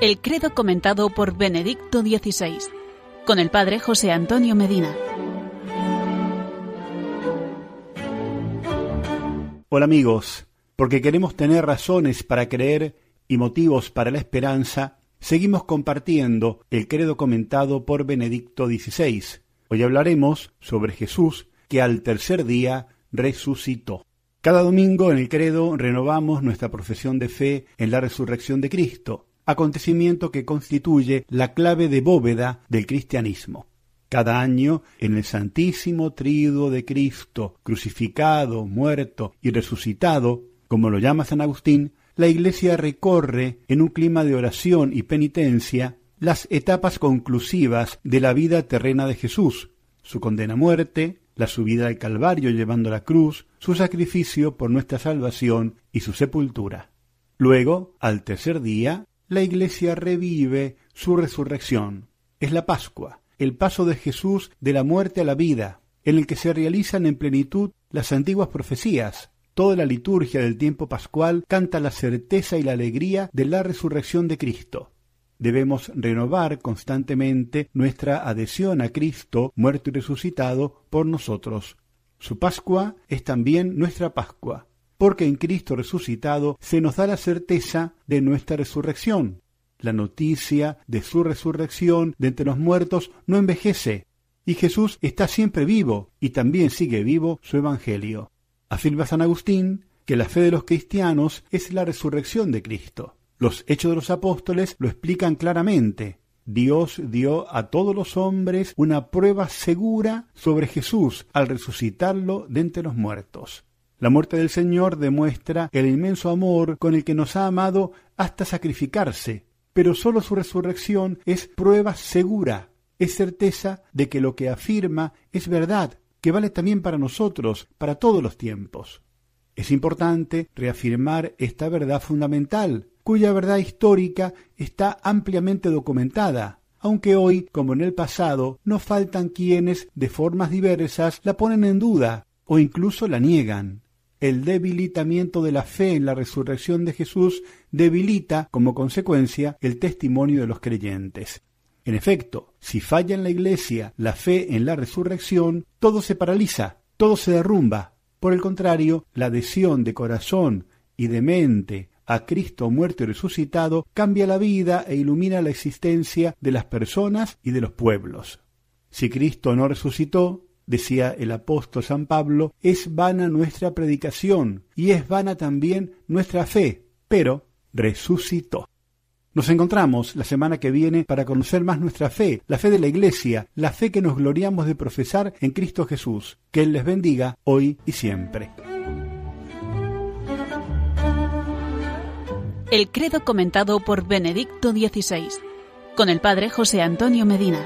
El credo comentado por Benedicto XVI, con el padre José Antonio Medina. Hola amigos, porque queremos tener razones para creer y motivos para la esperanza, seguimos compartiendo el credo comentado por Benedicto XVI. Hoy hablaremos sobre Jesús que al tercer día resucitó. Cada domingo en el credo renovamos nuestra profesión de fe en la resurrección de Cristo, acontecimiento que constituye la clave de bóveda del cristianismo. Cada año, en el Santísimo Triduo de Cristo, crucificado, muerto y resucitado, como lo llama San Agustín, la Iglesia recorre, en un clima de oración y penitencia, las etapas conclusivas de la vida terrena de Jesús, su condena a muerte, la subida al Calvario llevando la cruz, su sacrificio por nuestra salvación y su sepultura. Luego, al tercer día, la Iglesia revive su resurrección. Es la Pascua, el paso de Jesús de la muerte a la vida, en el que se realizan en plenitud las antiguas profecías. Toda la liturgia del tiempo pascual canta la certeza y la alegría de la resurrección de Cristo debemos renovar constantemente nuestra adhesión a Cristo muerto y resucitado por nosotros. Su Pascua es también nuestra Pascua, porque en Cristo resucitado se nos da la certeza de nuestra resurrección. La noticia de su resurrección de entre los muertos no envejece, y Jesús está siempre vivo, y también sigue vivo su Evangelio. Afirma San Agustín que la fe de los cristianos es la resurrección de Cristo. Los hechos de los apóstoles lo explican claramente. Dios dio a todos los hombres una prueba segura sobre Jesús al resucitarlo de entre los muertos. La muerte del Señor demuestra el inmenso amor con el que nos ha amado hasta sacrificarse, pero sólo su resurrección es prueba segura, es certeza de que lo que afirma es verdad, que vale también para nosotros, para todos los tiempos. Es importante reafirmar esta verdad fundamental, cuya verdad histórica está ampliamente documentada, aunque hoy, como en el pasado, no faltan quienes, de formas diversas, la ponen en duda o incluso la niegan. El debilitamiento de la fe en la resurrección de Jesús debilita, como consecuencia, el testimonio de los creyentes. En efecto, si falla en la Iglesia la fe en la resurrección, todo se paraliza, todo se derrumba, por el contrario, la adhesión de corazón y de mente a Cristo muerto y resucitado cambia la vida e ilumina la existencia de las personas y de los pueblos. Si Cristo no resucitó, decía el apóstol San Pablo, es vana nuestra predicación y es vana también nuestra fe, pero resucitó. Nos encontramos la semana que viene para conocer más nuestra fe, la fe de la Iglesia, la fe que nos gloriamos de profesar en Cristo Jesús. Que Él les bendiga hoy y siempre. El credo comentado por Benedicto XVI, con el padre José Antonio Medina.